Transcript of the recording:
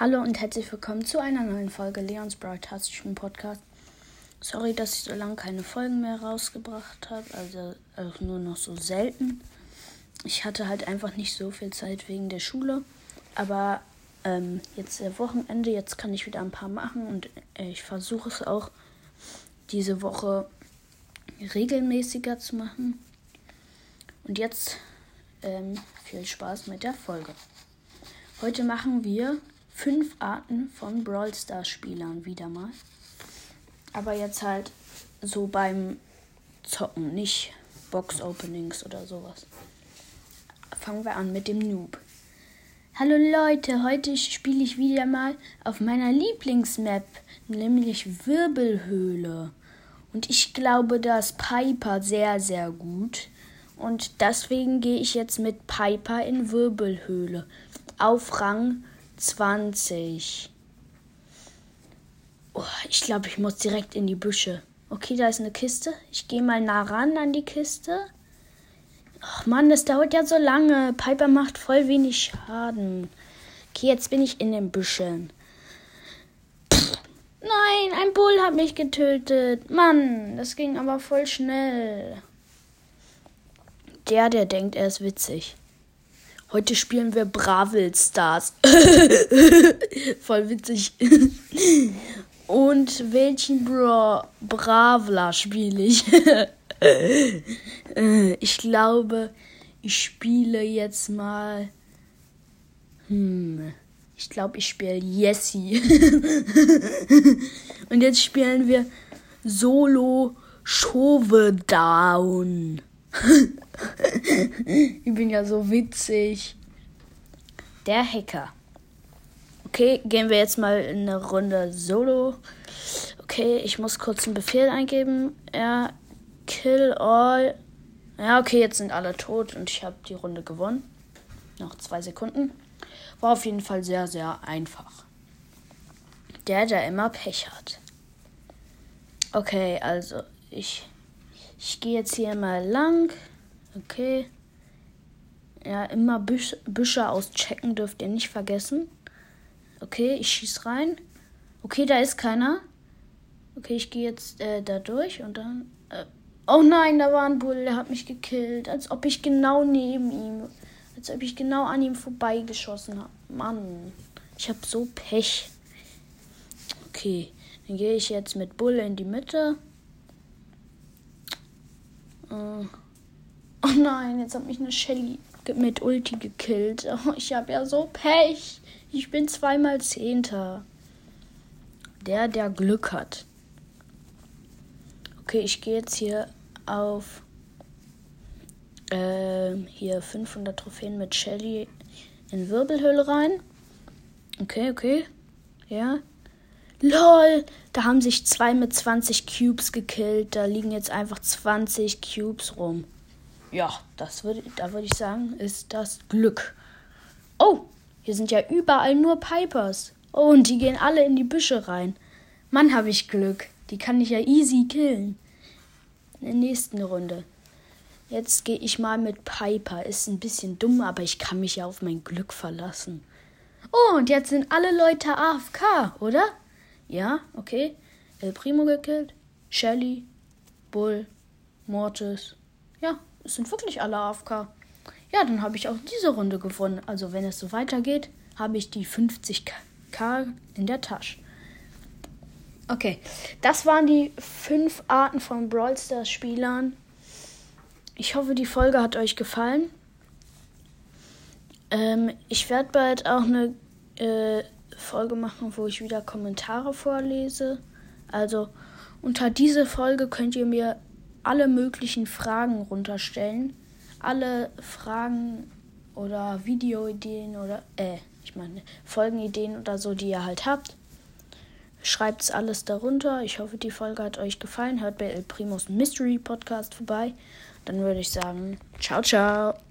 Hallo und herzlich willkommen zu einer neuen Folge Leons Broadcastischen Podcast. Sorry, dass ich so lange keine Folgen mehr rausgebracht habe, also, also nur noch so selten. Ich hatte halt einfach nicht so viel Zeit wegen der Schule, aber ähm, jetzt der Wochenende, jetzt kann ich wieder ein paar machen und äh, ich versuche es auch diese Woche regelmäßiger zu machen. Und jetzt ähm, viel Spaß mit der Folge. Heute machen wir fünf Arten von Brawl Stars Spielern wieder mal. Aber jetzt halt so beim Zocken, nicht Box Openings oder sowas. Fangen wir an mit dem Noob. Hallo Leute, heute spiele ich wieder mal auf meiner Lieblingsmap, nämlich Wirbelhöhle. Und ich glaube, da ist Piper sehr, sehr gut. Und deswegen gehe ich jetzt mit Piper in Wirbelhöhle auf Rang 20. Oh, ich glaube, ich muss direkt in die Büsche. Okay, da ist eine Kiste. Ich gehe mal nah ran an die Kiste. Ach Mann, das dauert ja so lange. Piper macht voll wenig Schaden. Okay, jetzt bin ich in den Büschen. Pff, nein, ein Bull hat mich getötet. Mann, das ging aber voll schnell. Der, der denkt, er ist witzig. Heute spielen wir Bravel Stars. Voll witzig. Und welchen Bra Bravler spiele ich? ich glaube, ich spiele jetzt mal. Hm. Ich glaube, ich spiele Jessie. Und jetzt spielen wir Solo Showdown. ich bin ja so witzig. Der Hacker. Okay, gehen wir jetzt mal in eine Runde Solo. Okay, ich muss kurz einen Befehl eingeben. Ja, kill all. Ja, okay, jetzt sind alle tot und ich habe die Runde gewonnen. Noch zwei Sekunden. War auf jeden Fall sehr, sehr einfach. Der, der immer Pech hat. Okay, also ich, ich gehe jetzt hier mal lang. Okay. Ja, immer Büsch, Büsche auschecken dürft ihr nicht vergessen. Okay, ich schieß rein. Okay, da ist keiner. Okay, ich gehe jetzt äh, da durch und dann. Äh, oh nein, da war ein Bull, der hat mich gekillt. Als ob ich genau neben ihm. Als ob ich genau an ihm vorbeigeschossen habe. Mann, ich habe so Pech. Okay, dann gehe ich jetzt mit Bull in die Mitte. Äh. Oh nein, jetzt hat mich eine Shelly mit Ulti gekillt. Oh, ich habe ja so Pech. Ich bin zweimal Zehnter. Der, der Glück hat. Okay, ich gehe jetzt hier auf äh, hier 500 Trophäen mit Shelly in Wirbelhöhle rein. Okay, okay. Ja. LOL! Da haben sich zwei mit 20 Cubes gekillt. Da liegen jetzt einfach 20 Cubes rum. Ja, das würde, da würde ich sagen, ist das Glück. Oh, hier sind ja überall nur Pipers. Oh, und die gehen alle in die Büsche rein. Mann, habe ich Glück. Die kann ich ja easy killen. In der nächsten Runde. Jetzt gehe ich mal mit Piper. Ist ein bisschen dumm, aber ich kann mich ja auf mein Glück verlassen. Oh, und jetzt sind alle Leute AFK, oder? Ja, okay. El Primo gekillt. Shelly. Bull. Mortis. Ja, es sind wirklich alle AFK. Ja, dann habe ich auch diese Runde gewonnen. Also wenn es so weitergeht, habe ich die 50k in der Tasche. Okay, das waren die fünf Arten von Brawl Stars Spielern. Ich hoffe, die Folge hat euch gefallen. Ähm, ich werde bald auch eine äh, Folge machen, wo ich wieder Kommentare vorlese. Also unter diese Folge könnt ihr mir alle möglichen Fragen runterstellen. Alle Fragen oder Videoideen oder, äh, ich meine, Folgenideen oder so, die ihr halt habt. Schreibt es alles darunter. Ich hoffe, die Folge hat euch gefallen. Hört bei El Primos Mystery Podcast vorbei. Dann würde ich sagen, ciao, ciao.